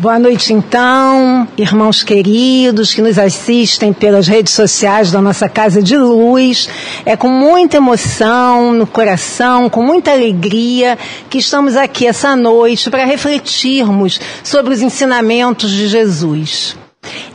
Boa noite, então, irmãos queridos que nos assistem pelas redes sociais da nossa Casa de Luz. É com muita emoção no coração, com muita alegria, que estamos aqui essa noite para refletirmos sobre os ensinamentos de Jesus.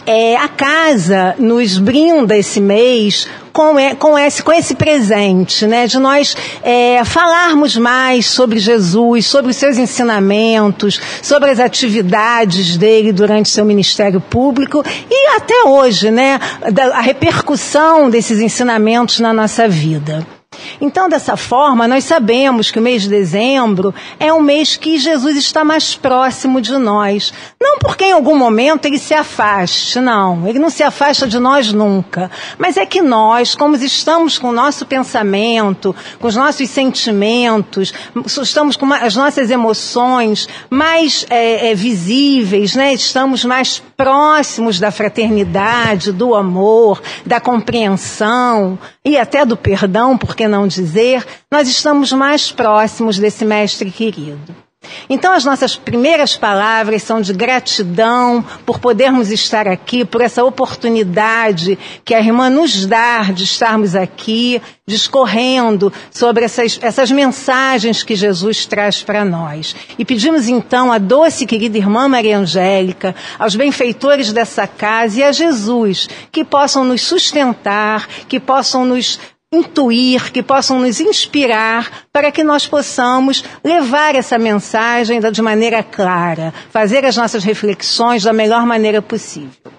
É, a casa nos brinda esse mês com, com, esse, com esse presente, né? De nós é, falarmos mais sobre Jesus, sobre os seus ensinamentos, sobre as atividades dele durante seu ministério público e até hoje, né? Da, a repercussão desses ensinamentos na nossa vida. Então, dessa forma, nós sabemos que o mês de dezembro é um mês que Jesus está mais próximo de nós. Não porque em algum momento ele se afaste, não. Ele não se afasta de nós nunca. Mas é que nós, como estamos com o nosso pensamento, com os nossos sentimentos, estamos com as nossas emoções mais é, é, visíveis, né? estamos mais próximos da fraternidade, do amor, da compreensão e até do perdão, porque que não dizer, nós estamos mais próximos desse mestre querido. Então, as nossas primeiras palavras são de gratidão por podermos estar aqui, por essa oportunidade que a irmã nos dá de estarmos aqui, discorrendo sobre essas, essas mensagens que Jesus traz para nós. E pedimos então à doce e querida irmã Maria Angélica, aos benfeitores dessa casa e a Jesus, que possam nos sustentar, que possam nos intuir, que possam nos inspirar para que nós possamos levar essa mensagem de maneira clara, fazer as nossas reflexões da melhor maneira possível.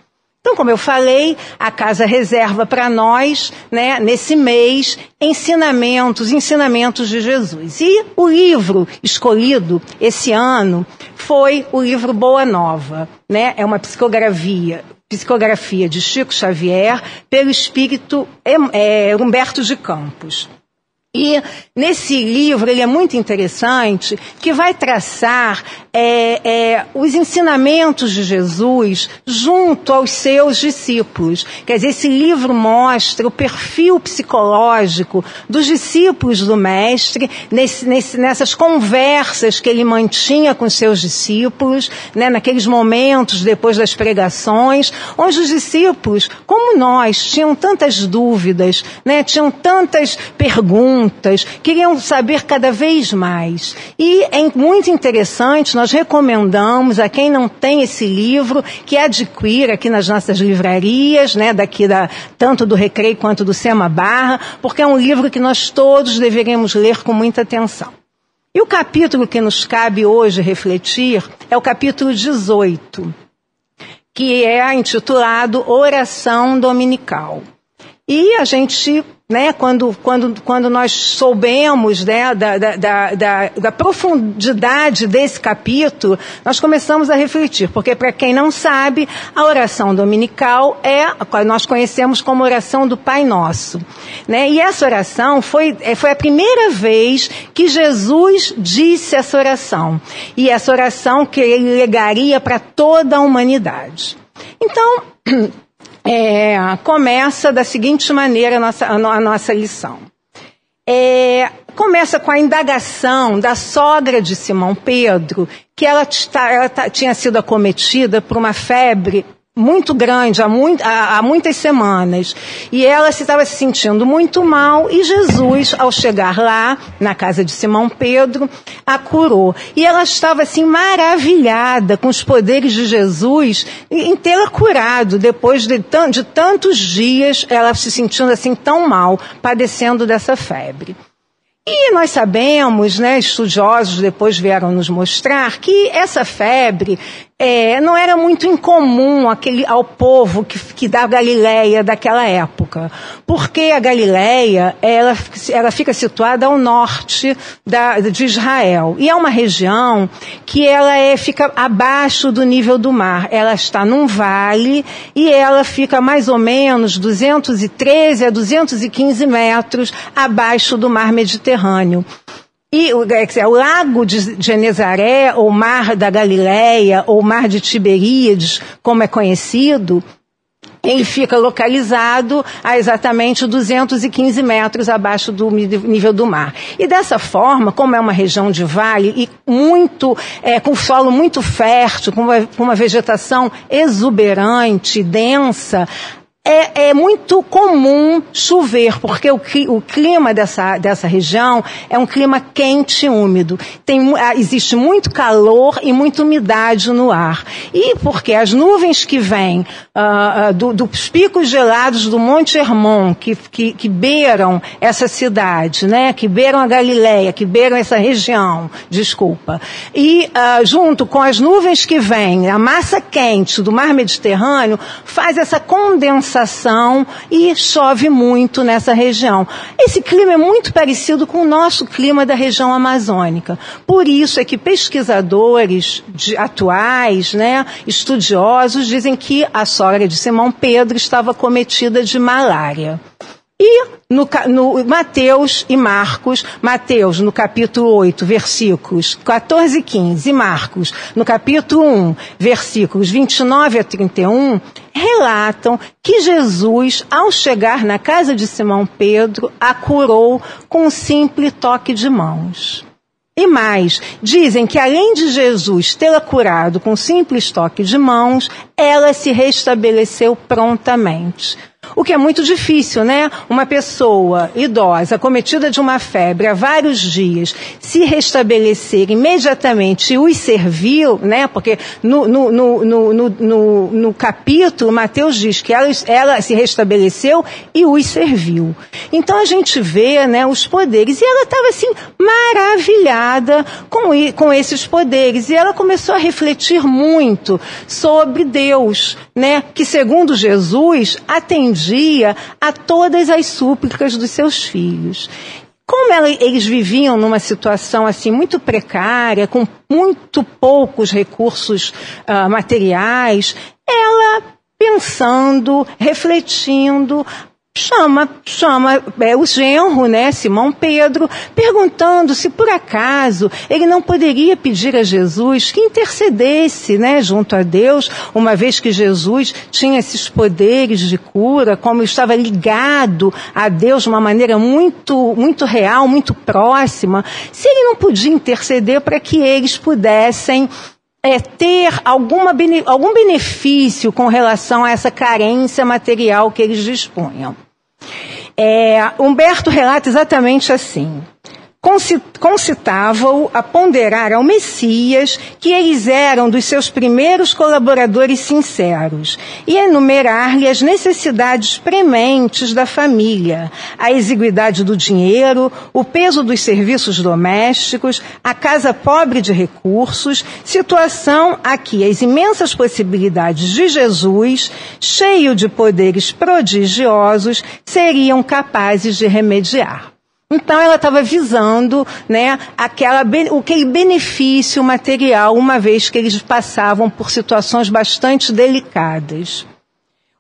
Então, como eu falei, a casa reserva para nós, né, nesse mês, ensinamentos, ensinamentos de Jesus. E o livro escolhido esse ano foi o livro Boa Nova, né? É uma psicografia, psicografia de Chico Xavier pelo espírito é, Humberto de Campos. E nesse livro ele é muito interessante, que vai traçar é, é, os ensinamentos de Jesus junto aos seus discípulos. Quer dizer, esse livro mostra o perfil psicológico dos discípulos do Mestre, nesse, nesse, nessas conversas que ele mantinha com seus discípulos, né, naqueles momentos depois das pregações, onde os discípulos, como nós, tinham tantas dúvidas, né, tinham tantas perguntas, queriam saber cada vez mais. E é muito interessante, nós nós recomendamos a quem não tem esse livro que adquira aqui nas nossas livrarias, né, daqui da, tanto do Recreio quanto do Sema Barra, porque é um livro que nós todos deveríamos ler com muita atenção. E o capítulo que nos cabe hoje refletir é o capítulo 18, que é intitulado Oração Dominical. E a gente né, quando, quando, quando nós soubemos né, da, da, da, da, profundidade desse capítulo, nós começamos a refletir, porque para quem não sabe, a oração dominical é, nós conhecemos como oração do Pai Nosso. Né? E essa oração foi, é, foi a primeira vez que Jesus disse essa oração. E essa oração que ele legaria para toda a humanidade. Então, é, começa da seguinte maneira a nossa, a nossa lição. É, começa com a indagação da sogra de Simão Pedro, que ela, ela tinha sido acometida por uma febre muito grande há, muito, há, há, muitas semanas e ela estava se sentindo muito mal e Jesus, ao chegar lá na casa de Simão Pedro, a curou. E ela estava assim maravilhada com os poderes de Jesus em tê-la curado depois de, de tantos dias ela se sentindo assim tão mal, padecendo dessa febre. E nós sabemos, né, estudiosos depois vieram nos mostrar que essa febre é, não era muito incomum aquele, ao povo que, que da Galileia daquela época, porque a Galileia ela, ela fica situada ao norte da, de Israel e é uma região que ela é, fica abaixo do nível do mar. Ela está num vale e ela fica mais ou menos 213 a 215 metros abaixo do mar Mediterrâneo. E o lago de Genezaré, ou mar da Galileia, ou mar de Tiberíades, como é conhecido, ele fica localizado a exatamente 215 metros abaixo do nível do mar. E dessa forma, como é uma região de vale e muito, é, com solo muito fértil, com uma, com uma vegetação exuberante, densa, é, é, muito comum chover, porque o, o, clima dessa, dessa região é um clima quente e úmido. Tem, ah, existe muito calor e muita umidade no ar. E porque as nuvens que vêm uh, do, dos picos gelados do Monte Hermon, que, que, que beiram essa cidade, né? que beiram a Galileia, que beiram essa região, desculpa. E uh, junto com as nuvens que vêm, a massa quente do mar Mediterrâneo, faz essa condensação e chove muito nessa região. Esse clima é muito parecido com o nosso clima da região amazônica. Por isso é que pesquisadores de, atuais, né, estudiosos, dizem que a sogra de Simão Pedro estava cometida de malária. E no, no, Mateus e Marcos, Mateus no capítulo 8, versículos 14 e 15, e Marcos no capítulo 1, versículos 29 a 31, relatam que Jesus, ao chegar na casa de Simão Pedro, a curou com um simples toque de mãos. E mais, dizem que além de Jesus tê-la curado com um simples toque de mãos, ela se restabeleceu prontamente. O que é muito difícil, né? Uma pessoa idosa, cometida de uma febre há vários dias, se restabelecer imediatamente e os serviu, né? Porque no, no, no, no, no capítulo, Mateus diz que ela, ela se restabeleceu e os serviu. Então a gente vê né, os poderes. E ela estava assim, maravilhada com, com esses poderes. E ela começou a refletir muito sobre Deus, né? Que segundo Jesus atendia a todas as súplicas dos seus filhos. Como ela, eles viviam numa situação assim muito precária, com muito poucos recursos uh, materiais, ela pensando, refletindo, chama, chama é, o genro, né, Simão Pedro, perguntando se por acaso ele não poderia pedir a Jesus que intercedesse, né, junto a Deus, uma vez que Jesus tinha esses poderes de cura, como estava ligado a Deus de uma maneira muito, muito real, muito próxima, se ele não podia interceder para que eles pudessem é, ter alguma, algum benefício com relação a essa carência material que eles dispunham. É, Humberto relata exatamente assim concitava-o a ponderar ao Messias que eles eram dos seus primeiros colaboradores sinceros e enumerar-lhe as necessidades prementes da família, a exiguidade do dinheiro, o peso dos serviços domésticos, a casa pobre de recursos, situação a que as imensas possibilidades de Jesus, cheio de poderes prodigiosos, seriam capazes de remediar. Então ela estava visando, né, aquela, aquele benefício material, uma vez que eles passavam por situações bastante delicadas.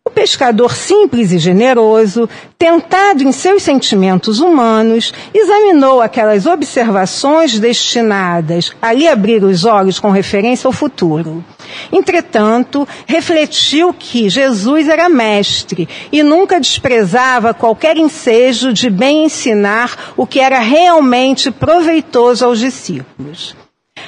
O pescador simples e generoso, tentado em seus sentimentos humanos, examinou aquelas observações destinadas a lhe abrir os olhos com referência ao futuro. Entretanto, refletiu que Jesus era mestre e nunca desprezava qualquer ensejo de bem ensinar o que era realmente proveitoso aos discípulos.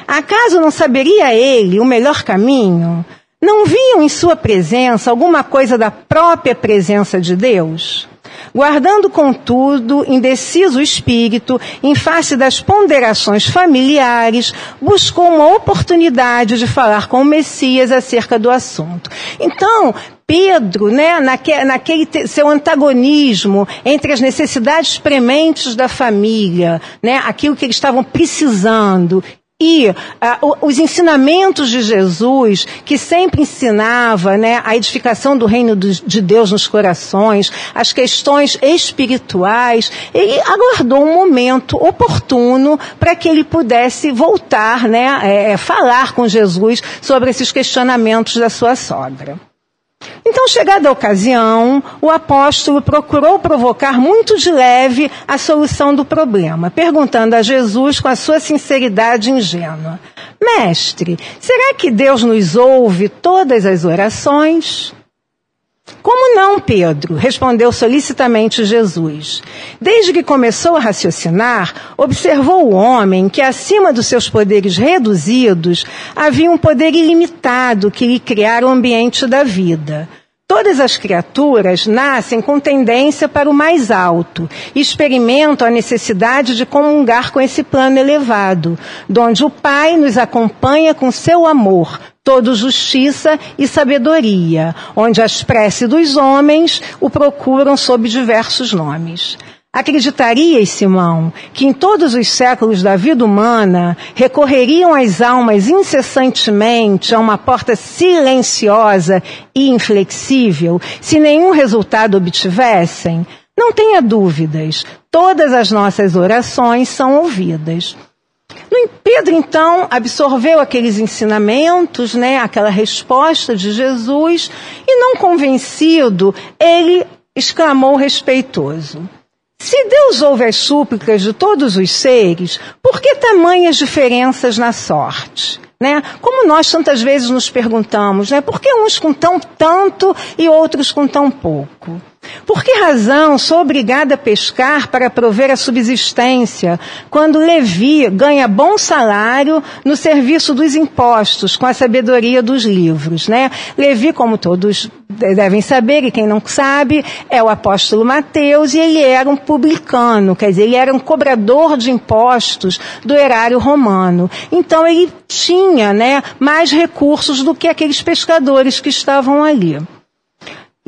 Acaso não saberia ele o melhor caminho? Não viam em sua presença alguma coisa da própria presença de Deus? Guardando, contudo, indeciso espírito, em face das ponderações familiares, buscou uma oportunidade de falar com o Messias acerca do assunto. Então, Pedro, né, naquele, naquele seu antagonismo entre as necessidades prementes da família, né, aquilo que eles estavam precisando e uh, os ensinamentos de Jesus, que sempre ensinava né, a edificação do reino de Deus nos corações, as questões espirituais, ele aguardou um momento oportuno para que ele pudesse voltar, né, é, falar com Jesus sobre esses questionamentos da sua sogra. Então, chegada a ocasião, o apóstolo procurou provocar muito de leve a solução do problema, perguntando a Jesus com a sua sinceridade ingênua: Mestre, será que Deus nos ouve todas as orações? Como não, Pedro? respondeu solicitamente Jesus. Desde que começou a raciocinar, observou o homem que, acima dos seus poderes reduzidos, havia um poder ilimitado que lhe criara o ambiente da vida. Todas as criaturas nascem com tendência para o mais alto e experimentam a necessidade de comungar com esse plano elevado, donde o Pai nos acompanha com seu amor, todo justiça e sabedoria, onde as preces dos homens o procuram sob diversos nomes. Acreditarias, Simão, que em todos os séculos da vida humana recorreriam as almas incessantemente a uma porta silenciosa e inflexível se nenhum resultado obtivessem? Não tenha dúvidas, todas as nossas orações são ouvidas. Pedro, então, absorveu aqueles ensinamentos, né, aquela resposta de Jesus, e não convencido, ele exclamou respeitoso. Se Deus ouve as súplicas de todos os seres, por que tamanhas diferenças na sorte? Né? Como nós tantas vezes nos perguntamos, né? por que uns com tão tanto e outros com tão pouco? Por que razão sou obrigada a pescar para prover a subsistência, quando Levi ganha bom salário no serviço dos impostos, com a sabedoria dos livros, né? Levi, como todos devem saber, e quem não sabe, é o apóstolo Mateus, e ele era um publicano, quer dizer, ele era um cobrador de impostos do erário romano. Então ele tinha, né, mais recursos do que aqueles pescadores que estavam ali.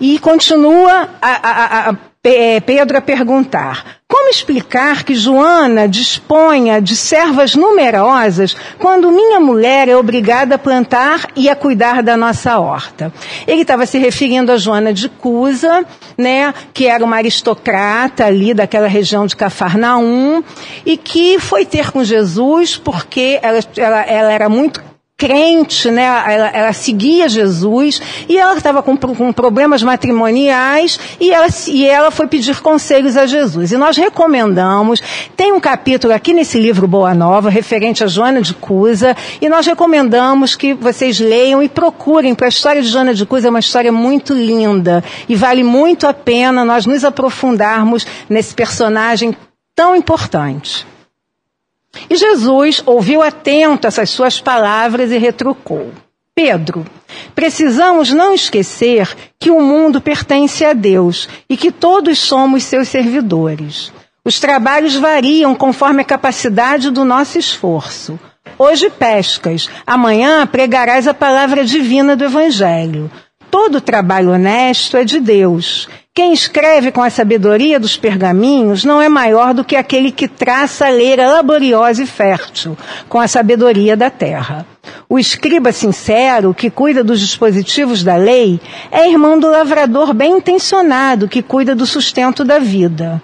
E continua a, a, a, Pedro a perguntar: como explicar que Joana disponha de servas numerosas quando minha mulher é obrigada a plantar e a cuidar da nossa horta? Ele estava se referindo a Joana de Cusa, né, que era uma aristocrata ali daquela região de Cafarnaum e que foi ter com Jesus porque ela, ela, ela era muito crente, né? Ela, ela seguia Jesus e ela estava com, com, problemas matrimoniais e ela, e ela foi pedir conselhos a Jesus. E nós recomendamos, tem um capítulo aqui nesse livro Boa Nova, referente a Joana de Cusa, e nós recomendamos que vocês leiam e procurem, para a história de Joana de Cusa é uma história muito linda e vale muito a pena nós nos aprofundarmos nesse personagem tão importante. E Jesus ouviu atento essas suas palavras e retrucou: Pedro, precisamos não esquecer que o mundo pertence a Deus e que todos somos seus servidores. Os trabalhos variam conforme a capacidade do nosso esforço. Hoje pescas, amanhã pregarás a palavra divina do Evangelho. Todo trabalho honesto é de Deus. Quem escreve com a sabedoria dos pergaminhos não é maior do que aquele que traça a leira laboriosa e fértil, com a sabedoria da terra. O escriba sincero, que cuida dos dispositivos da lei, é irmão do lavrador bem intencionado, que cuida do sustento da vida.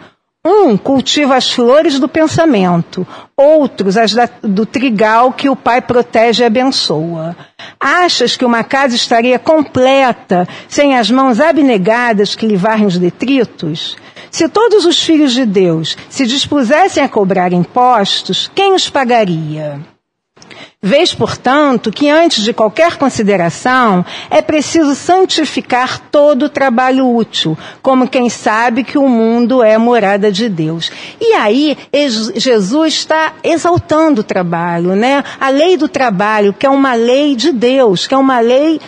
Um cultiva as flores do pensamento, outros as da, do trigal que o pai protege e abençoa. Achas que uma casa estaria completa sem as mãos abnegadas que lhe varrem os detritos? Se todos os filhos de Deus se dispusessem a cobrar impostos, quem os pagaria? Vês, portanto, que antes de qualquer consideração é preciso santificar todo o trabalho útil, como quem sabe que o mundo é morada de Deus. E aí Jesus está exaltando o trabalho, né? A lei do trabalho, que é uma lei de Deus, que é uma lei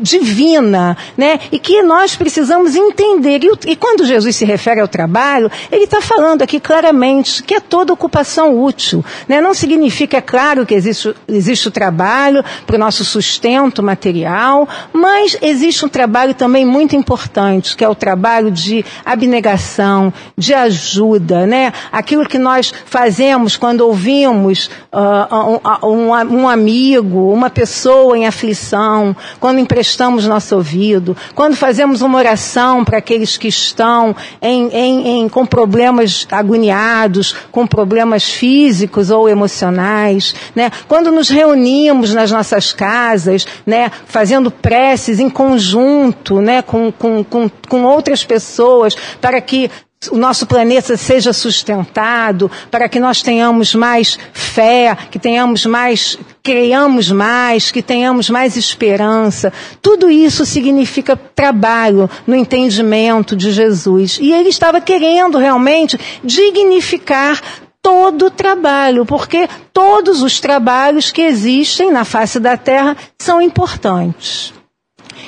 divina, né? E que nós precisamos entender. E, e quando Jesus se refere ao trabalho, ele está falando aqui claramente que é toda ocupação útil, né? Não significa, é claro, que existe, existe o trabalho para o nosso sustento material, mas existe um trabalho também muito importante, que é o trabalho de abnegação, de ajuda, né? Aquilo que nós fazemos quando ouvimos uh, um, um, um amigo, uma pessoa em aflição, quando emprestamos prestamos nosso ouvido, quando fazemos uma oração para aqueles que estão em, em, em, com problemas agoniados, com problemas físicos ou emocionais, né? quando nos reunimos nas nossas casas, né? fazendo preces em conjunto né? com, com, com, com outras pessoas para que o nosso planeta seja sustentado, para que nós tenhamos mais fé, que tenhamos mais, creiamos mais, que tenhamos mais esperança. Tudo isso significa trabalho no entendimento de Jesus. E ele estava querendo realmente dignificar todo o trabalho, porque todos os trabalhos que existem na face da terra são importantes.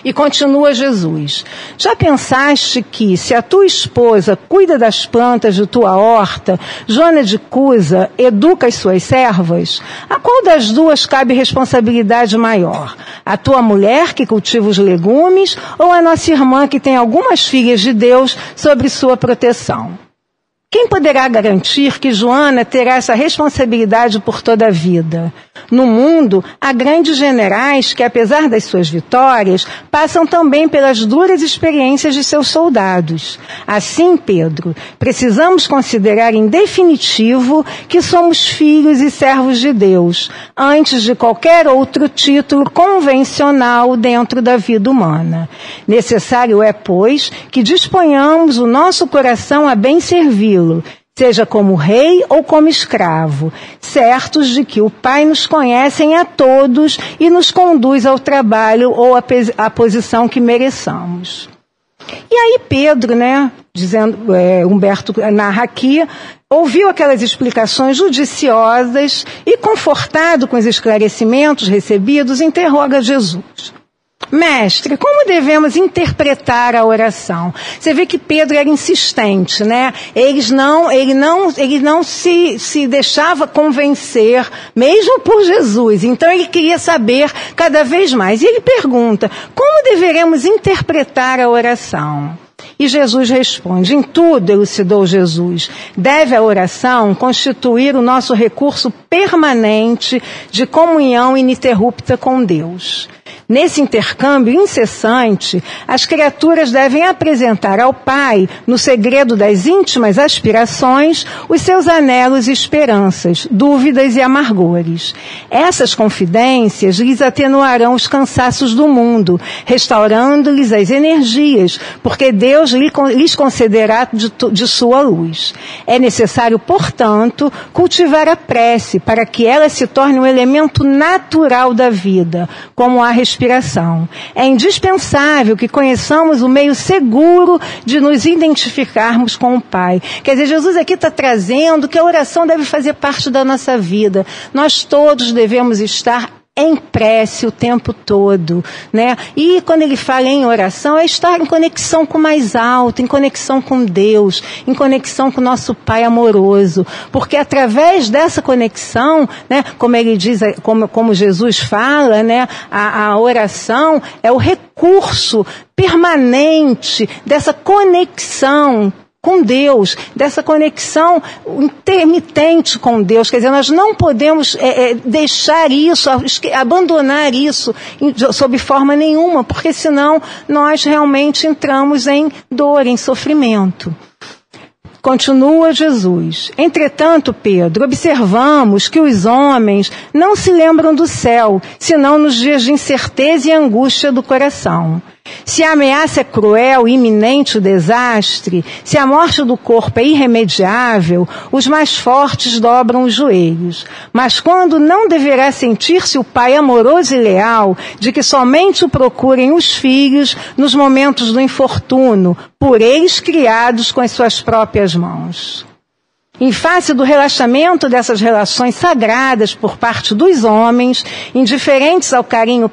E continua Jesus. Já pensaste que, se a tua esposa cuida das plantas de tua horta, Joana de Cusa educa as suas servas, a qual das duas cabe responsabilidade maior? A tua mulher que cultiva os legumes ou a nossa irmã que tem algumas filhas de Deus sobre sua proteção? Quem poderá garantir que Joana terá essa responsabilidade por toda a vida? No mundo, há grandes generais que, apesar das suas vitórias, passam também pelas duras experiências de seus soldados. Assim, Pedro, precisamos considerar em definitivo que somos filhos e servos de Deus, antes de qualquer outro título convencional dentro da vida humana. Necessário é, pois, que disponhamos o nosso coração a bem servir seja como rei ou como escravo, certos de que o Pai nos conhece a todos e nos conduz ao trabalho ou à posição que mereçamos. E aí Pedro, né, dizendo, é, Humberto narra aqui, ouviu aquelas explicações judiciosas e, confortado com os esclarecimentos recebidos, interroga Jesus. Mestre, como devemos interpretar a oração? Você vê que Pedro era insistente, né? Eles não, ele não, ele não se, se deixava convencer, mesmo por Jesus. Então ele queria saber cada vez mais. E ele pergunta: como deveremos interpretar a oração? E Jesus responde: em tudo, elucidou Jesus, deve a oração constituir o nosso recurso permanente de comunhão ininterrupta com Deus. Nesse intercâmbio incessante, as criaturas devem apresentar ao Pai, no segredo das íntimas aspirações, os seus anelos e esperanças, dúvidas e amargores. Essas confidências lhes atenuarão os cansaços do mundo, restaurando-lhes as energias, porque Deus lhes concederá de, de sua luz. É necessário, portanto, cultivar a prece para que ela se torne um elemento natural da vida, como a respiração É indispensável que conheçamos o meio seguro de nos identificarmos com o Pai. Quer dizer, Jesus aqui está trazendo que a oração deve fazer parte da nossa vida. Nós todos devemos estar em prece o tempo todo, né? E quando ele fala em oração, é estar em conexão com o mais alto, em conexão com Deus, em conexão com o nosso Pai amoroso, porque através dessa conexão, né, como ele diz, como, como Jesus fala, né, a, a oração é o recurso permanente dessa conexão com Deus, dessa conexão intermitente com Deus. Quer dizer, nós não podemos é, é, deixar isso, abandonar isso sob forma nenhuma, porque senão nós realmente entramos em dor, em sofrimento. Continua Jesus. Entretanto, Pedro, observamos que os homens não se lembram do céu, senão nos dias de incerteza e angústia do coração. Se a ameaça é cruel iminente o desastre, se a morte do corpo é irremediável, os mais fortes dobram os joelhos. Mas quando não deverá sentir-se o pai amoroso e leal, de que somente o procurem os filhos nos momentos do infortúnio, por eles criados com as suas próprias mãos. Em face do relaxamento dessas relações sagradas por parte dos homens, indiferentes ao carinho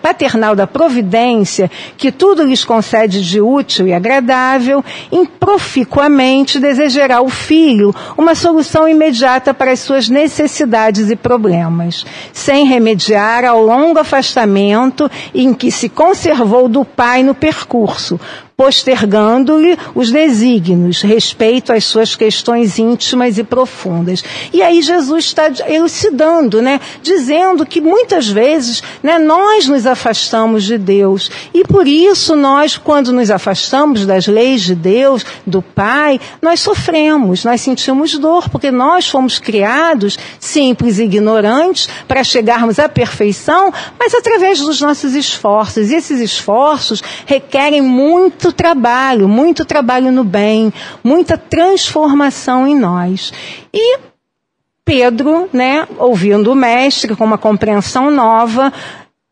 paternal da providência, que tudo lhes concede de útil e agradável, improficuamente desejará o filho uma solução imediata para as suas necessidades e problemas, sem remediar ao longo afastamento em que se conservou do pai no percurso, postergando-lhe os desígnios, respeito às suas questões íntimas e profundas. E aí Jesus está elucidando, né? Dizendo que muitas vezes, né, nós nos afastamos de Deus. E por isso nós, quando nos afastamos das leis de Deus, do Pai, nós sofremos, nós sentimos dor, porque nós fomos criados simples e ignorantes para chegarmos à perfeição, mas através dos nossos esforços. E esses esforços requerem muito muito trabalho, muito trabalho no bem, muita transformação em nós. E Pedro, né, ouvindo o mestre com uma compreensão nova,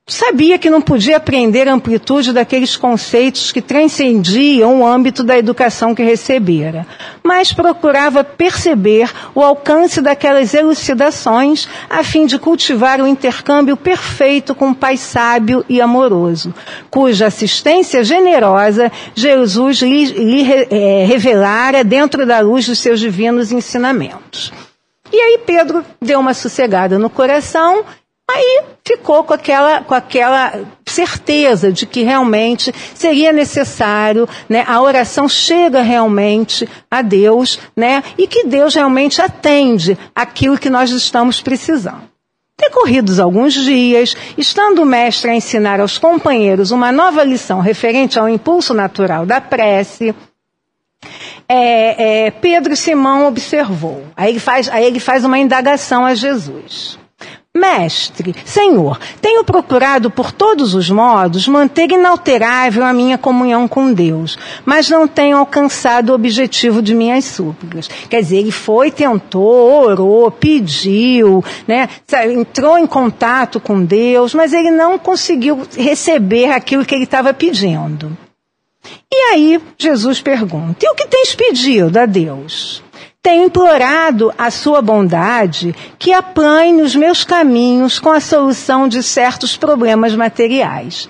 sabia que não podia aprender a amplitude daqueles conceitos que transcendiam o âmbito da educação que recebera, mas procurava perceber o alcance daquelas elucidações a fim de cultivar o intercâmbio perfeito com o Pai sábio e amoroso, cuja assistência generosa Jesus lhe, lhe é, revelara dentro da luz dos seus divinos ensinamentos. E aí Pedro deu uma sossegada no coração Aí ficou com aquela, com aquela certeza de que realmente seria necessário, né, a oração chega realmente a Deus, né, e que Deus realmente atende aquilo que nós estamos precisando. Decorridos alguns dias, estando o mestre a ensinar aos companheiros uma nova lição referente ao impulso natural da prece, é, é, Pedro Simão observou. Aí ele, faz, aí ele faz uma indagação a Jesus. Mestre, Senhor, tenho procurado por todos os modos manter inalterável a minha comunhão com Deus, mas não tenho alcançado o objetivo de minhas súplicas. Quer dizer, ele foi, tentou, orou, pediu, né, entrou em contato com Deus, mas ele não conseguiu receber aquilo que ele estava pedindo. E aí Jesus pergunta: E o que tens pedido a Deus? Tenho implorado a sua bondade que apanhe os meus caminhos com a solução de certos problemas materiais.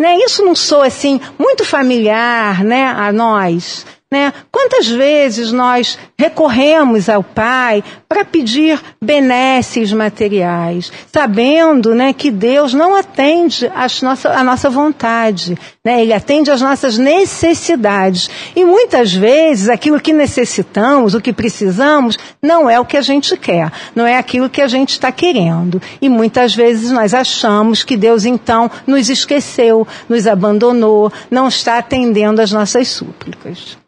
Né? Isso não sou assim muito familiar né, a nós. Né? Quantas vezes nós recorremos ao Pai para pedir benesses materiais, sabendo né, que Deus não atende nossa, a nossa vontade, né? Ele atende às nossas necessidades. E muitas vezes aquilo que necessitamos, o que precisamos, não é o que a gente quer, não é aquilo que a gente está querendo. E muitas vezes nós achamos que Deus então nos esqueceu, nos abandonou, não está atendendo às nossas súplicas.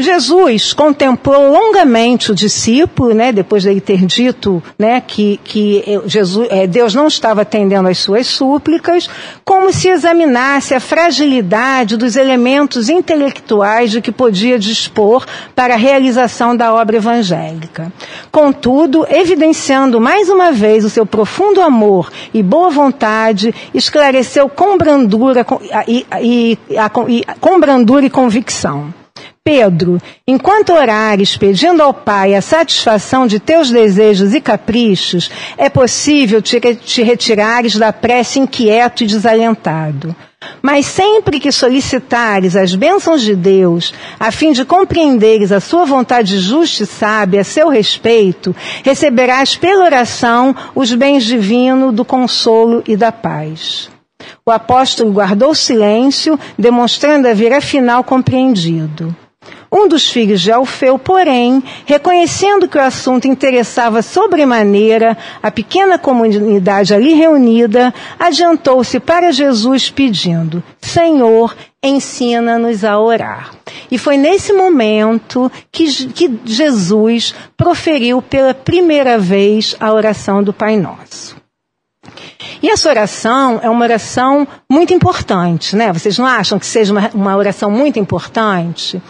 Jesus contemplou longamente o discípulo, né, depois de ele ter dito né, que, que Jesus, é, Deus não estava atendendo às suas súplicas, como se examinasse a fragilidade dos elementos intelectuais de que podia dispor para a realização da obra evangélica. Contudo, evidenciando mais uma vez o seu profundo amor e boa vontade, esclareceu com brandura e, e, e, com brandura e convicção. Pedro, enquanto orares pedindo ao Pai a satisfação de teus desejos e caprichos, é possível te, retirares da prece inquieto e desalentado. Mas sempre que solicitares as bênçãos de Deus, a fim de compreenderes a sua vontade justa e sábia a seu respeito, receberás pela oração os bens divinos do consolo e da paz. O apóstolo guardou silêncio, demonstrando haver afinal compreendido. Um dos filhos de Alfeu, porém, reconhecendo que o assunto interessava sobremaneira a pequena comunidade ali reunida, adiantou-se para Jesus pedindo: Senhor, ensina-nos a orar. E foi nesse momento que, que Jesus proferiu pela primeira vez a oração do Pai Nosso. E essa oração é uma oração muito importante, né? Vocês não acham que seja uma, uma oração muito importante?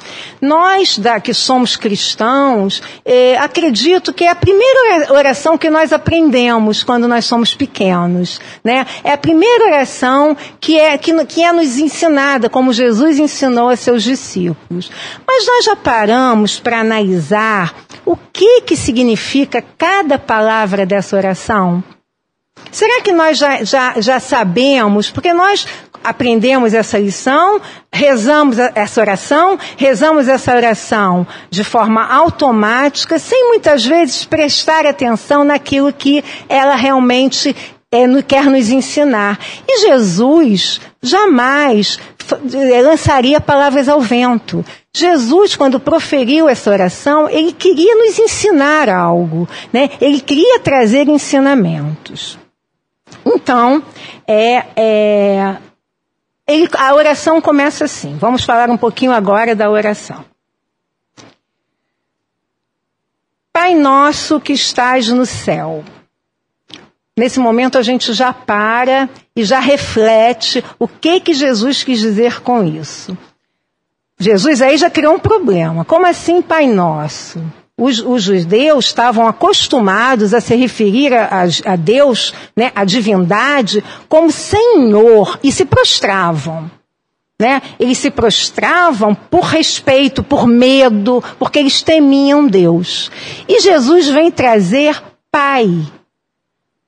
Nós, da, que somos cristãos, eh, acredito que é a primeira oração que nós aprendemos quando nós somos pequenos, né? É a primeira oração que é, que, que é nos ensinada, como Jesus ensinou a seus discípulos. Mas nós já paramos para analisar o que que significa cada palavra dessa oração? Será que nós já, já, já sabemos? Porque nós aprendemos essa lição, rezamos essa oração, rezamos essa oração de forma automática, sem muitas vezes prestar atenção naquilo que ela realmente é, quer nos ensinar. E Jesus jamais lançaria palavras ao vento. Jesus, quando proferiu essa oração, ele queria nos ensinar algo, né? Ele queria trazer ensinamentos. Então, é, é, ele, a oração começa assim. Vamos falar um pouquinho agora da oração. Pai nosso que estás no céu, Nesse momento a gente já para e já reflete o que que Jesus quis dizer com isso. Jesus aí já criou um problema. Como assim, Pai Nosso? Os, os judeus estavam acostumados a se referir a, a, a Deus, né, a divindade, como Senhor e se prostravam. Né? Eles se prostravam por respeito, por medo, porque eles temiam Deus. E Jesus vem trazer Pai.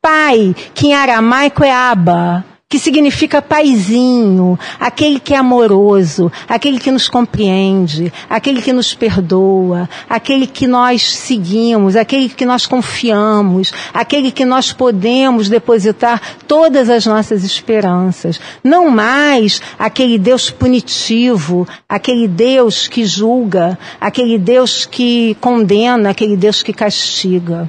Pai, que em aramaico é Abba, que significa paizinho, aquele que é amoroso, aquele que nos compreende, aquele que nos perdoa, aquele que nós seguimos, aquele que nós confiamos, aquele que nós podemos depositar todas as nossas esperanças. Não mais aquele Deus punitivo, aquele Deus que julga, aquele Deus que condena, aquele Deus que castiga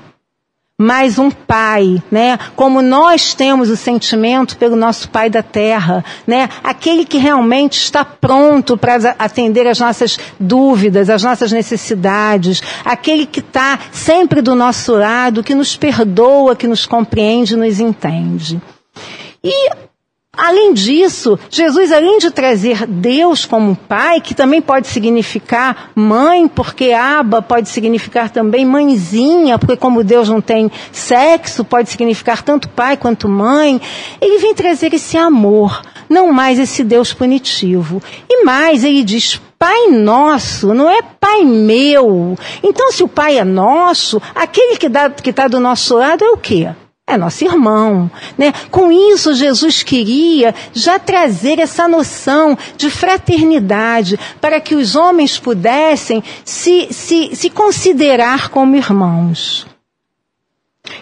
mais um pai, né? Como nós temos o sentimento pelo nosso pai da terra, né? Aquele que realmente está pronto para atender as nossas dúvidas, as nossas necessidades, aquele que está sempre do nosso lado, que nos perdoa, que nos compreende, nos entende. E Além disso, Jesus, além de trazer Deus como pai, que também pode significar mãe, porque aba pode significar também mãezinha, porque como Deus não tem sexo, pode significar tanto pai quanto mãe, ele vem trazer esse amor, não mais esse Deus punitivo. E mais, ele diz, Pai nosso, não é Pai meu. Então, se o Pai é nosso, aquele que está do nosso lado é o quê? É nosso irmão. Né? Com isso, Jesus queria já trazer essa noção de fraternidade para que os homens pudessem se, se, se considerar como irmãos.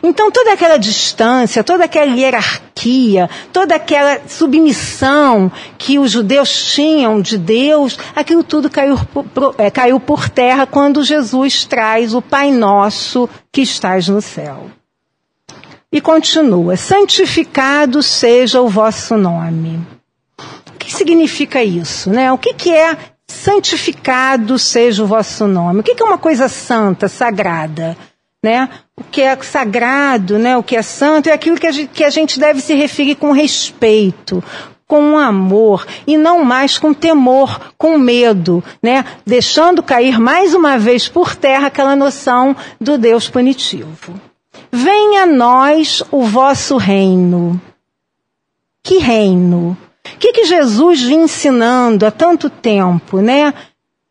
Então, toda aquela distância, toda aquela hierarquia, toda aquela submissão que os judeus tinham de Deus, aquilo tudo caiu, é, caiu por terra quando Jesus traz o Pai Nosso que estás no céu. E continua: santificado seja o vosso nome. O que significa isso? Né? O que, que é santificado seja o vosso nome? O que, que é uma coisa santa, sagrada? Né? O que é sagrado, né? o que é santo, é aquilo que a, gente, que a gente deve se referir com respeito, com amor e não mais com temor, com medo, né? Deixando cair mais uma vez por terra aquela noção do Deus punitivo. Venha a nós o vosso reino. Que reino? O que, que Jesus vinha ensinando há tanto tempo, né?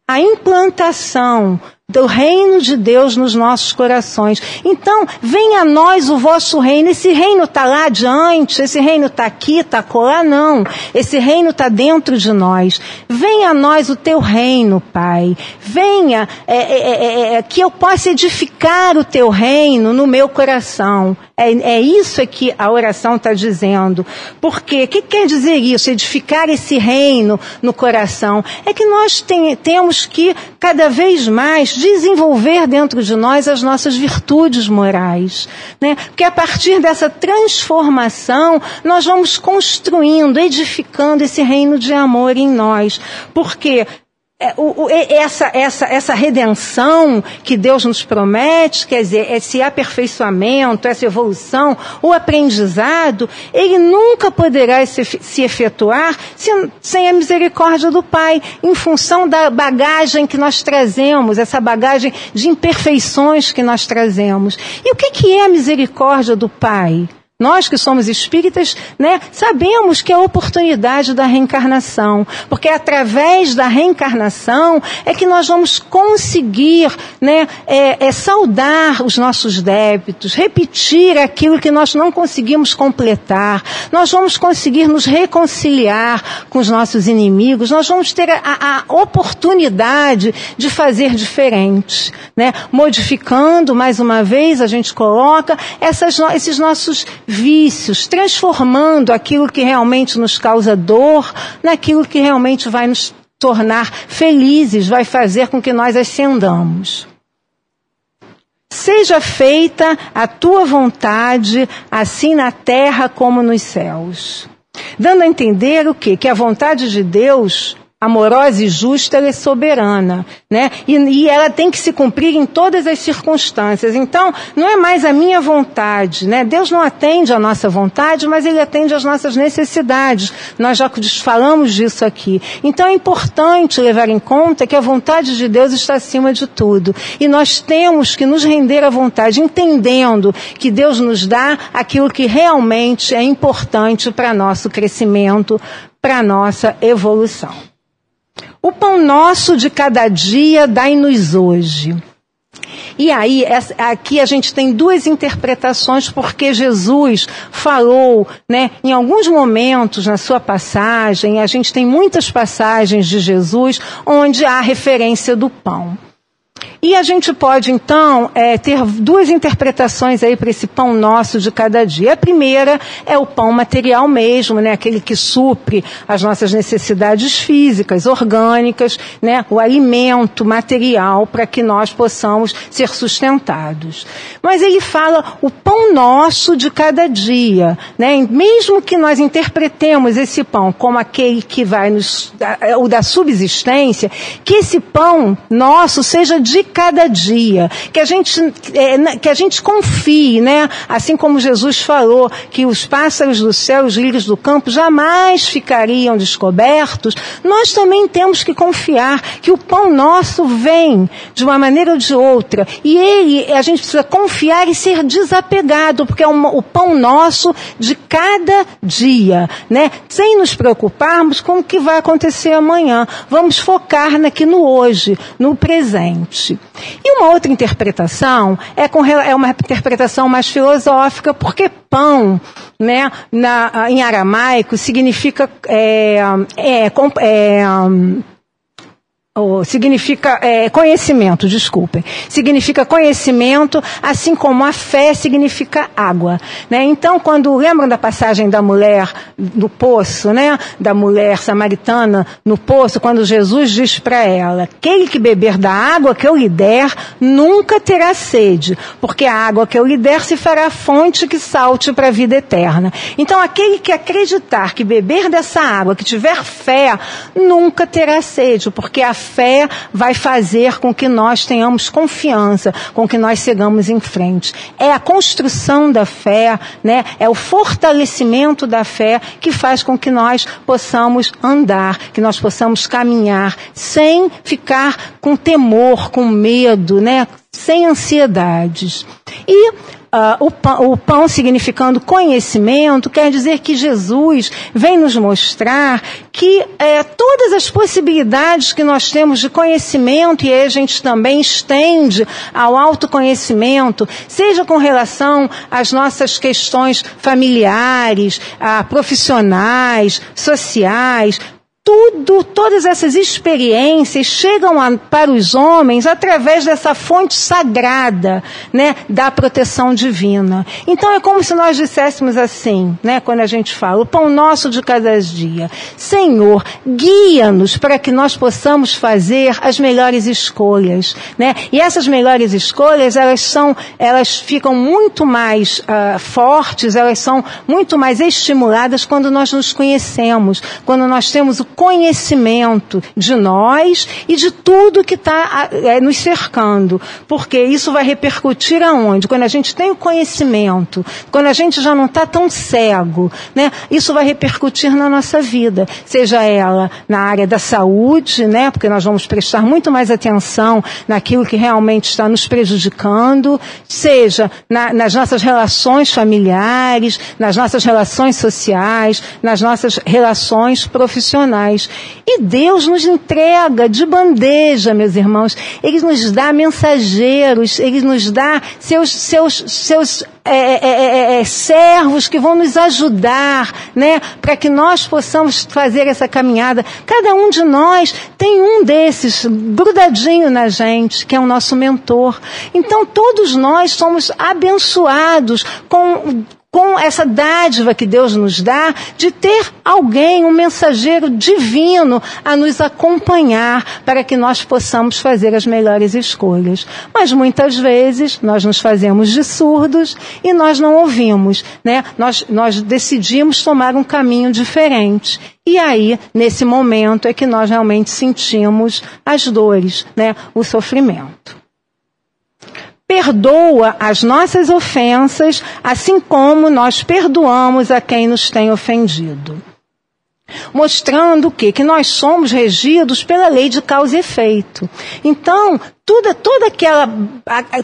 A implantação do reino de Deus nos nossos corações. Então, venha a nós o vosso reino. Esse reino está lá adiante, esse reino está aqui, está lá, não. Esse reino está dentro de nós. Venha a nós o teu reino, Pai. Venha é, é, é, é que eu possa edificar o teu reino no meu coração. É, é isso que a oração está dizendo. Por quê? O que quer dizer isso? Edificar esse reino no coração. É que nós tem, temos que, cada vez mais, desenvolver dentro de nós as nossas virtudes morais. Né? Porque a partir dessa transformação, nós vamos construindo, edificando esse reino de amor em nós. Porque essa, essa, essa redenção que Deus nos promete, quer dizer, esse aperfeiçoamento, essa evolução, o aprendizado, ele nunca poderá se, se efetuar se, sem a misericórdia do Pai, em função da bagagem que nós trazemos, essa bagagem de imperfeições que nós trazemos. E o que, que é a misericórdia do Pai? Nós que somos espíritas, né, sabemos que é a oportunidade da reencarnação, porque é através da reencarnação é que nós vamos conseguir, né, é, é saudar os nossos débitos, repetir aquilo que nós não conseguimos completar. Nós vamos conseguir nos reconciliar com os nossos inimigos. Nós vamos ter a, a oportunidade de fazer diferente, né, modificando mais uma vez a gente coloca essas, esses nossos vícios, transformando aquilo que realmente nos causa dor naquilo que realmente vai nos tornar felizes, vai fazer com que nós ascendamos. Seja feita a tua vontade, assim na terra como nos céus. Dando a entender o quê? Que a vontade de Deus amorosa e justa, ela é soberana, né? E, e, ela tem que se cumprir em todas as circunstâncias. Então, não é mais a minha vontade, né? Deus não atende à nossa vontade, mas Ele atende às nossas necessidades. Nós já falamos disso aqui. Então, é importante levar em conta que a vontade de Deus está acima de tudo. E nós temos que nos render à vontade, entendendo que Deus nos dá aquilo que realmente é importante para nosso crescimento, para nossa evolução. O pão nosso de cada dia dai-nos hoje. E aí, aqui a gente tem duas interpretações, porque Jesus falou, né, em alguns momentos na sua passagem, a gente tem muitas passagens de Jesus onde há referência do pão. E a gente pode, então, é, ter duas interpretações aí para esse pão nosso de cada dia. A primeira é o pão material mesmo, né? Aquele que supre as nossas necessidades físicas, orgânicas, né? O alimento material para que nós possamos ser sustentados. Mas ele fala o pão nosso de cada dia, né? Mesmo que nós interpretemos esse pão como aquele que vai nos, o da subsistência, que esse pão nosso seja de cada dia, que a gente, é, que a gente confie, né? Assim como Jesus falou que os pássaros do céu, os lírios do campo jamais ficariam descobertos, nós também temos que confiar que o pão nosso vem de uma maneira ou de outra e ele, a gente precisa confiar e ser desapegado, porque é uma, o pão nosso de cada dia, né? Sem nos preocuparmos com o que vai acontecer amanhã. Vamos focar aqui no hoje, no presente. E uma outra interpretação é, com, é uma interpretação mais filosófica, porque pão, né, na, em aramaico, significa é, é, é, Oh, significa é, conhecimento, desculpem. Significa conhecimento, assim como a fé significa água. Né? Então, quando lembram da passagem da mulher no poço, né? da mulher samaritana no poço, quando Jesus diz para ela: Aquele que beber da água que eu lhe der, nunca terá sede, porque a água que eu lhe der se fará fonte que salte para a vida eterna. Então, aquele que acreditar que beber dessa água, que tiver fé, nunca terá sede, porque a fé vai fazer com que nós tenhamos confiança, com que nós sigamos em frente. É a construção da fé, né? É o fortalecimento da fé que faz com que nós possamos andar, que nós possamos caminhar sem ficar com temor, com medo, né? Sem ansiedades. E Uh, o, pão, o, pão, significando conhecimento, quer dizer que Jesus vem nos mostrar que é, todas as possibilidades que nós temos de conhecimento, e aí a gente também estende ao autoconhecimento, seja com relação às nossas questões familiares, uh, profissionais, sociais, tudo, todas essas experiências chegam a, para os homens através dessa fonte sagrada, né, da proteção divina. Então é como se nós disséssemos assim, né, quando a gente fala, o pão nosso de cada dia. Senhor, guia-nos para que nós possamos fazer as melhores escolhas, né? E essas melhores escolhas, elas são, elas ficam muito mais uh, fortes, elas são muito mais estimuladas quando nós nos conhecemos, quando nós temos o conhecimento de nós e de tudo que está é, nos cercando. Porque isso vai repercutir aonde? Quando a gente tem o conhecimento, quando a gente já não está tão cego, né? Isso vai repercutir na nossa vida, seja ela na área da saúde, né? Porque nós vamos prestar muito mais atenção naquilo que realmente está nos prejudicando, seja na, nas nossas relações familiares, nas nossas relações sociais, nas nossas relações profissionais. E Deus nos entrega de bandeja, meus irmãos. Ele nos dá mensageiros, ele nos dá seus, seus, seus é é, é, é, é, servos que vão nos ajudar, né, para que nós possamos fazer essa caminhada. Cada um de nós tem um desses grudadinho na gente, que é o nosso mentor. Então todos nós somos abençoados com com essa dádiva que Deus nos dá de ter alguém, um mensageiro divino a nos acompanhar para que nós possamos fazer as melhores escolhas. Mas muitas vezes nós nos fazemos de surdos e nós não ouvimos, né? Nós, nós decidimos tomar um caminho diferente. E aí, nesse momento, é que nós realmente sentimos as dores, né? O sofrimento perdoa as nossas ofensas, assim como nós perdoamos a quem nos tem ofendido. Mostrando o quê? Que nós somos regidos pela lei de causa e efeito. Então, toda, toda aquela,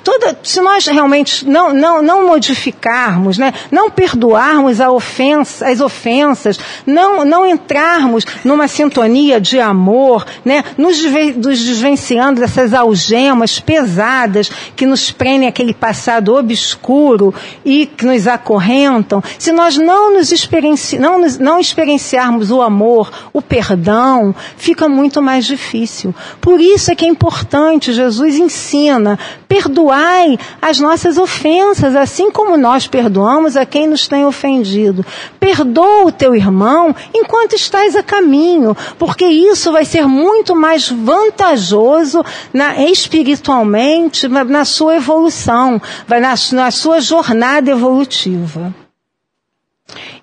toda, se nós realmente não, não, não modificarmos, né, não perdoarmos a ofensa, as ofensas, não, não entrarmos numa sintonia de amor, né, nos, nos desvenciando dessas algemas pesadas que nos prendem aquele passado obscuro e que nos acorrentam, se nós não nos experienci, não, não experienciarmos o amor, o perdão, fica muito mais difícil. Por isso é que é importante Jesus Jesus ensina: perdoai as nossas ofensas, assim como nós perdoamos a quem nos tem ofendido. Perdoa o teu irmão enquanto estás a caminho, porque isso vai ser muito mais vantajoso na, espiritualmente na, sua evolução, na, na sua jornada evolutiva.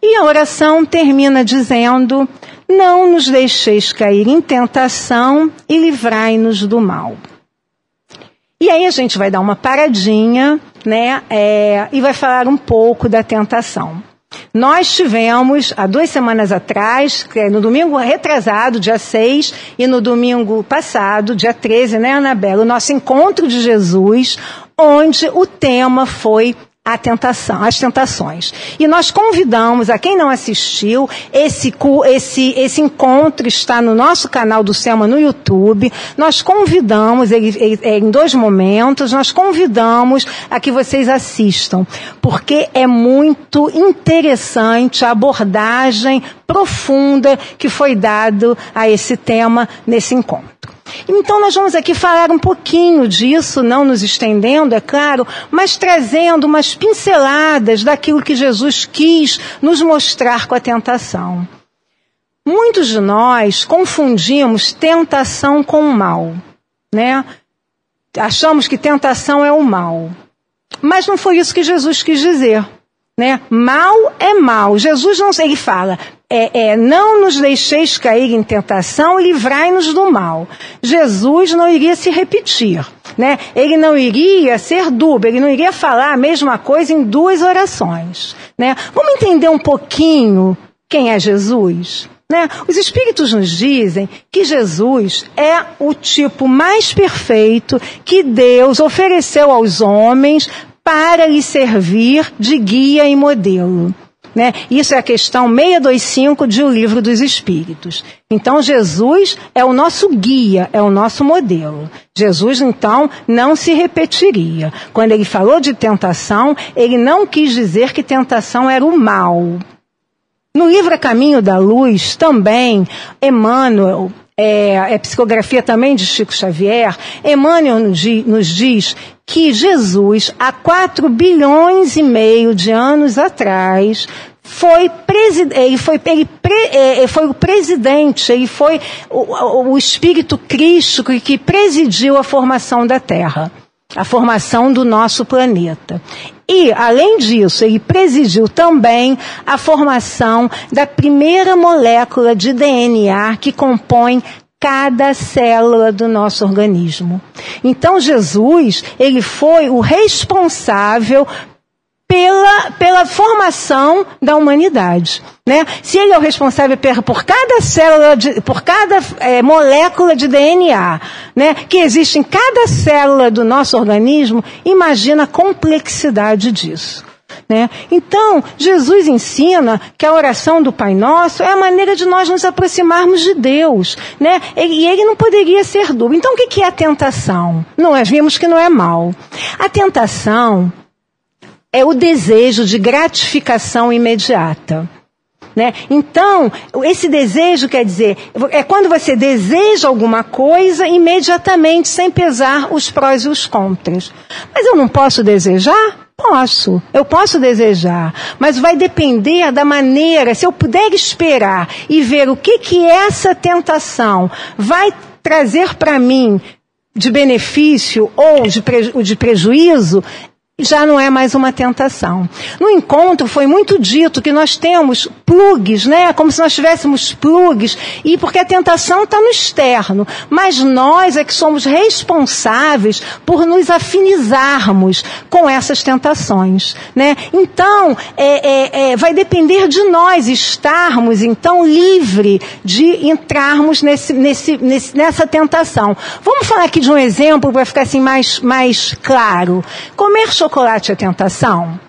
E a oração termina dizendo: Não nos deixeis cair em tentação e livrai-nos do mal. E aí a gente vai dar uma paradinha, né, é, e vai falar um pouco da tentação. Nós tivemos, há duas semanas atrás, é no domingo retrasado, dia 6, e no domingo passado, dia 13, né, Anabela, o nosso encontro de Jesus, onde o tema foi a tentação, as tentações. E nós convidamos a quem não assistiu, esse, esse, esse encontro está no nosso canal do Selma no YouTube. Nós convidamos, ele, ele, é em dois momentos, nós convidamos a que vocês assistam, porque é muito interessante a abordagem profunda que foi dado a esse tema nesse encontro. Então nós vamos aqui falar um pouquinho disso, não nos estendendo, é claro, mas trazendo umas pinceladas daquilo que Jesus quis nos mostrar com a tentação. Muitos de nós confundimos tentação com o mal, né? Achamos que tentação é o mal. Mas não foi isso que Jesus quis dizer. Né? Mal é mal. Jesus não, ele fala, é, é, não nos deixeis cair em tentação livrai-nos do mal. Jesus não iria se repetir, né? Ele não iria ser dúbio, ele não iria falar a mesma coisa em duas orações, né? Vamos entender um pouquinho quem é Jesus? Né? Os Espíritos nos dizem que Jesus é o tipo mais perfeito que Deus ofereceu aos homens para lhe servir de guia e modelo. Né? Isso é a questão 625 de O Livro dos Espíritos. Então, Jesus é o nosso guia, é o nosso modelo. Jesus, então, não se repetiria. Quando ele falou de tentação, ele não quis dizer que tentação era o mal. No livro A Caminho da Luz, também, Emmanuel, é, é psicografia também de Chico Xavier, Emmanuel nos diz que Jesus, há 4 bilhões e meio de anos atrás, foi, ele foi, ele pre, é, foi o presidente, ele foi o, o espírito crístico que presidiu a formação da Terra, a formação do nosso planeta. E, além disso, ele presidiu também a formação da primeira molécula de DNA que compõe cada célula do nosso organismo. Então Jesus, ele foi o responsável pela, pela formação da humanidade. Né? Se ele é o responsável por cada célula, de, por cada é, molécula de DNA né, que existe em cada célula do nosso organismo, imagina a complexidade disso. Né? Então, Jesus ensina que a oração do Pai Nosso é a maneira de nós nos aproximarmos de Deus. Né? E ele não poderia ser dúvida. Então, o que é a tentação? Nós vimos que não é mal. A tentação é o desejo de gratificação imediata. Né? Então, esse desejo quer dizer, é quando você deseja alguma coisa imediatamente, sem pesar os prós e os contras. Mas eu não posso desejar? Posso, eu posso desejar, mas vai depender da maneira, se eu puder esperar e ver o que que essa tentação vai trazer para mim de benefício ou de, preju de prejuízo, já não é mais uma tentação. No encontro foi muito dito que nós temos plugs, né? Como se nós tivéssemos plugs, e porque a tentação está no externo, mas nós é que somos responsáveis por nos afinizarmos com essas tentações, né? Então, é, é, é, vai depender de nós estarmos então livre de entrarmos nesse, nesse, nesse, nessa tentação. Vamos falar aqui de um exemplo para ficar assim mais, mais claro. Comer chocolate é tentação?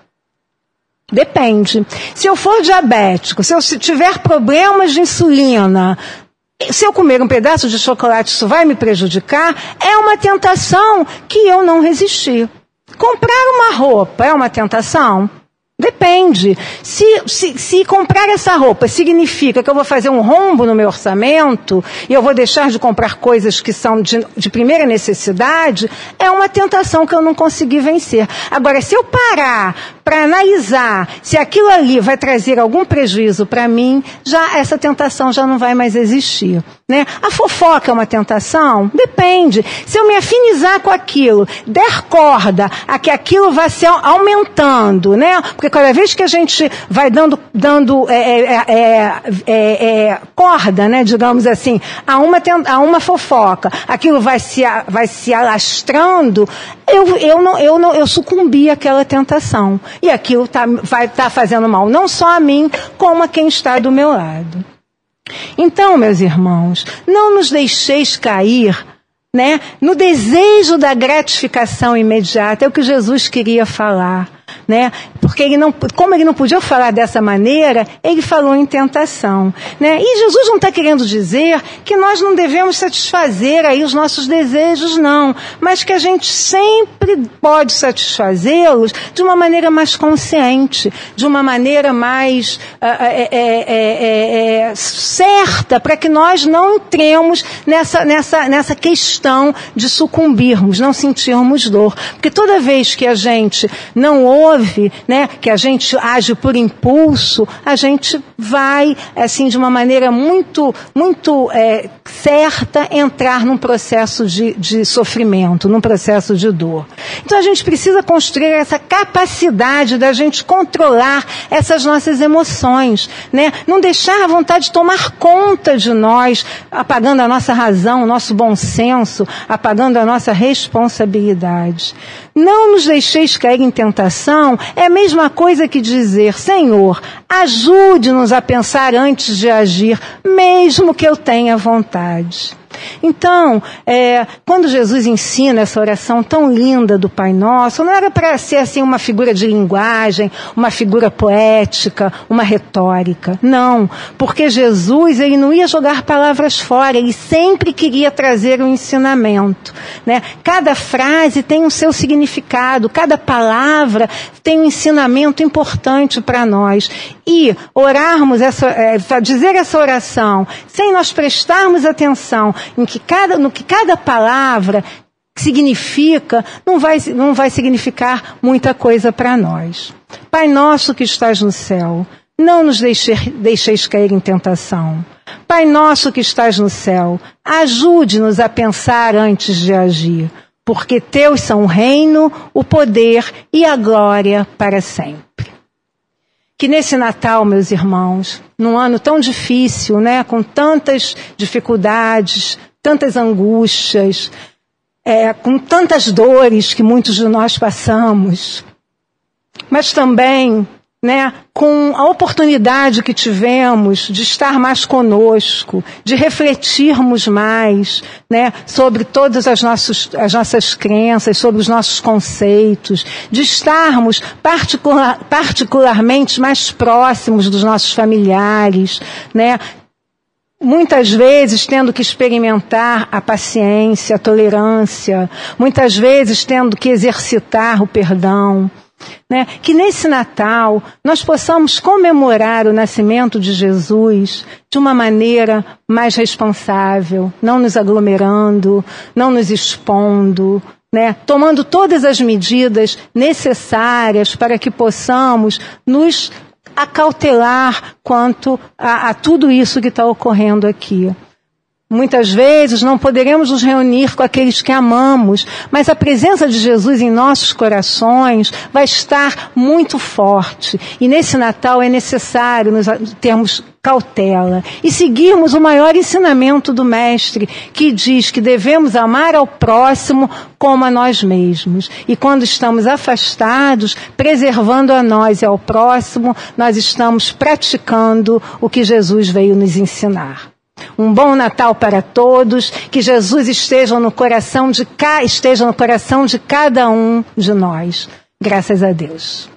Depende. Se eu for diabético, se eu tiver problemas de insulina, se eu comer um pedaço de chocolate, isso vai me prejudicar? É uma tentação que eu não resisti. Comprar uma roupa é uma tentação? Depende. Se, se, se, comprar essa roupa significa que eu vou fazer um rombo no meu orçamento e eu vou deixar de comprar coisas que são de, de primeira necessidade, é uma tentação que eu não consegui vencer. Agora, se eu parar para analisar se aquilo ali vai trazer algum prejuízo para mim, já essa tentação já não vai mais existir. Né? A fofoca é uma tentação? Depende. Se eu me afinizar com aquilo, der corda a que aquilo vai se aumentando, né? Porque cada vez que a gente vai dando, dando é, é, é, corda, né, digamos assim, a uma, a uma fofoca, aquilo vai se, vai se alastrando, eu, eu, não, eu, não, eu sucumbi àquela tentação. E aquilo tá, vai estar tá fazendo mal não só a mim, como a quem está do meu lado. Então, meus irmãos, não nos deixeis cair né, no desejo da gratificação imediata. É o que Jesus queria falar né? Porque ele não, como ele não podia falar dessa maneira, ele falou em tentação, né? E Jesus não está querendo dizer que nós não devemos satisfazer aí os nossos desejos, não, mas que a gente sempre pode satisfazê-los de uma maneira mais consciente, de uma maneira mais é, é, é, certa, para que nós não entremos nessa, nessa, nessa questão de sucumbirmos, não sentirmos dor, porque toda vez que a gente não ouve, né, que a gente age por impulso, a gente vai, assim, de uma maneira muito, muito é, certa, entrar num processo de, de sofrimento, num processo de dor. Então a gente precisa construir essa capacidade da gente controlar essas nossas emoções, né? Não deixar a vontade de tomar conta de nós, apagando a nossa razão, o nosso bom senso, apagando a nossa responsabilidade. Não nos deixeis cair em tentação é a mesma coisa que dizer, Senhor, ajude-nos a pensar antes de agir, mesmo que eu tenha vontade. Então, é, quando Jesus ensina essa oração tão linda do Pai Nosso, não era para ser assim uma figura de linguagem, uma figura poética, uma retórica. Não, porque Jesus ele não ia jogar palavras fora, ele sempre queria trazer um ensinamento. Né? Cada frase tem o seu significado, cada palavra tem um ensinamento importante para nós. E orarmos essa, é, dizer essa oração sem nós prestarmos atenção em que cada, no que cada palavra significa, não vai, não vai significar muita coisa para nós. Pai nosso que estás no céu, não nos deixe, deixeis cair em tentação. Pai nosso que estás no céu, ajude-nos a pensar antes de agir, porque teus são o reino, o poder e a glória para sempre. Que nesse Natal, meus irmãos, num ano tão difícil, né, com tantas dificuldades, tantas angústias, é, com tantas dores que muitos de nós passamos, mas também né, com a oportunidade que tivemos de estar mais conosco, de refletirmos mais né, sobre todas as, nossos, as nossas crenças, sobre os nossos conceitos, de estarmos particular, particularmente mais próximos dos nossos familiares, né, muitas vezes tendo que experimentar a paciência, a tolerância, muitas vezes tendo que exercitar o perdão. Né? Que nesse Natal nós possamos comemorar o nascimento de Jesus de uma maneira mais responsável, não nos aglomerando, não nos expondo, né, tomando todas as medidas necessárias para que possamos nos acautelar quanto a, a tudo isso que está ocorrendo aqui. Muitas vezes não poderemos nos reunir com aqueles que amamos, mas a presença de Jesus em nossos corações vai estar muito forte. E nesse Natal é necessário nos termos cautela e seguirmos o maior ensinamento do Mestre, que diz que devemos amar ao próximo como a nós mesmos. E quando estamos afastados, preservando a nós e ao próximo, nós estamos praticando o que Jesus veio nos ensinar. Um bom Natal para todos, que Jesus esteja no coração de, esteja no coração de cada um de nós. Graças a Deus.